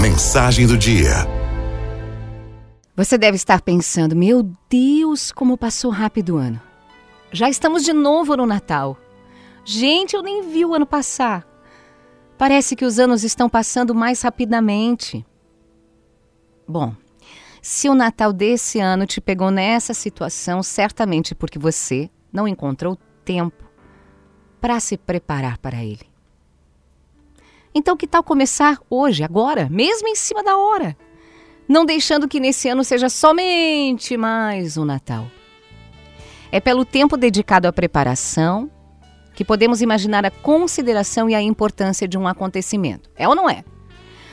Mensagem do dia. Você deve estar pensando: meu Deus, como passou rápido o ano. Já estamos de novo no Natal. Gente, eu nem vi o ano passar. Parece que os anos estão passando mais rapidamente. Bom, se o Natal desse ano te pegou nessa situação, certamente porque você não encontrou tempo para se preparar para ele. Então, que tal começar hoje, agora, mesmo em cima da hora? Não deixando que nesse ano seja somente mais um Natal. É pelo tempo dedicado à preparação que podemos imaginar a consideração e a importância de um acontecimento. É ou não é?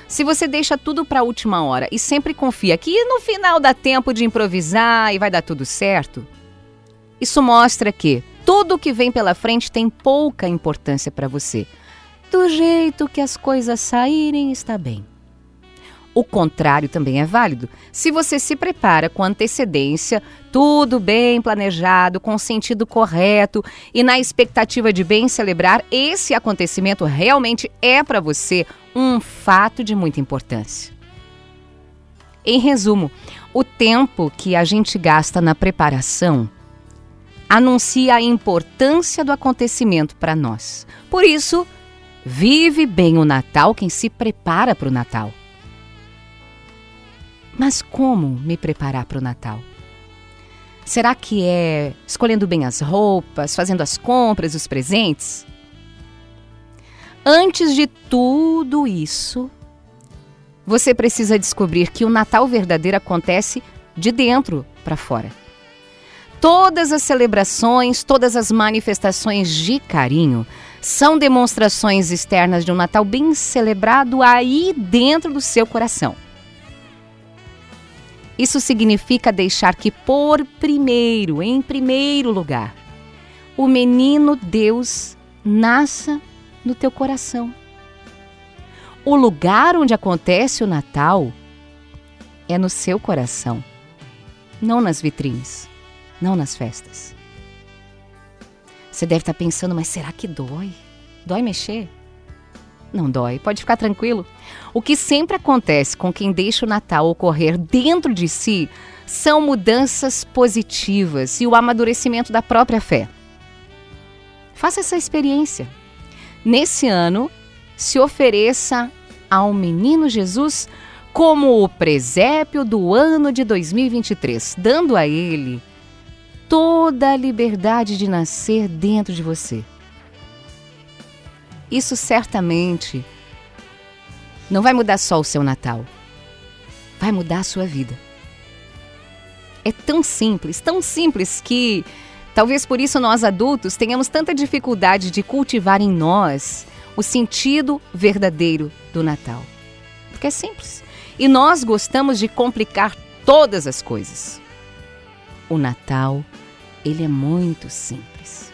Se você deixa tudo para a última hora e sempre confia que no final dá tempo de improvisar e vai dar tudo certo, isso mostra que tudo que vem pela frente tem pouca importância para você. Do jeito que as coisas saírem, está bem. O contrário também é válido. Se você se prepara com antecedência, tudo bem planejado, com sentido correto e na expectativa de bem celebrar, esse acontecimento realmente é para você um fato de muita importância. Em resumo, o tempo que a gente gasta na preparação anuncia a importância do acontecimento para nós. Por isso, vive bem o Natal quem se prepara para o Natal. Mas como me preparar para o Natal? Será que é escolhendo bem as roupas, fazendo as compras, os presentes? Antes de tudo isso, você precisa descobrir que o Natal verdadeiro acontece de dentro para fora. Todas as celebrações, todas as manifestações de carinho são demonstrações externas de um Natal bem celebrado aí dentro do seu coração. Isso significa deixar que, por primeiro, em primeiro lugar, o menino Deus nasça no teu coração. O lugar onde acontece o Natal é no seu coração, não nas vitrines, não nas festas. Você deve estar pensando, mas será que dói? Dói mexer? Não dói, pode ficar tranquilo. O que sempre acontece com quem deixa o Natal ocorrer dentro de si são mudanças positivas e o amadurecimento da própria fé. Faça essa experiência. Nesse ano, se ofereça ao menino Jesus como o presépio do ano de 2023, dando a ele toda a liberdade de nascer dentro de você. Isso certamente não vai mudar só o seu Natal, vai mudar a sua vida. É tão simples, tão simples que talvez por isso nós adultos tenhamos tanta dificuldade de cultivar em nós o sentido verdadeiro do Natal. Porque é simples. E nós gostamos de complicar todas as coisas. O Natal, ele é muito simples.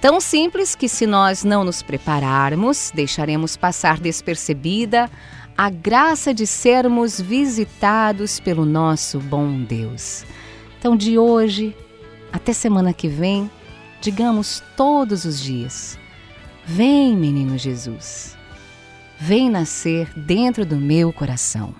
Tão simples que, se nós não nos prepararmos, deixaremos passar despercebida a graça de sermos visitados pelo nosso bom Deus. Então, de hoje até semana que vem, digamos todos os dias: Vem, menino Jesus, vem nascer dentro do meu coração.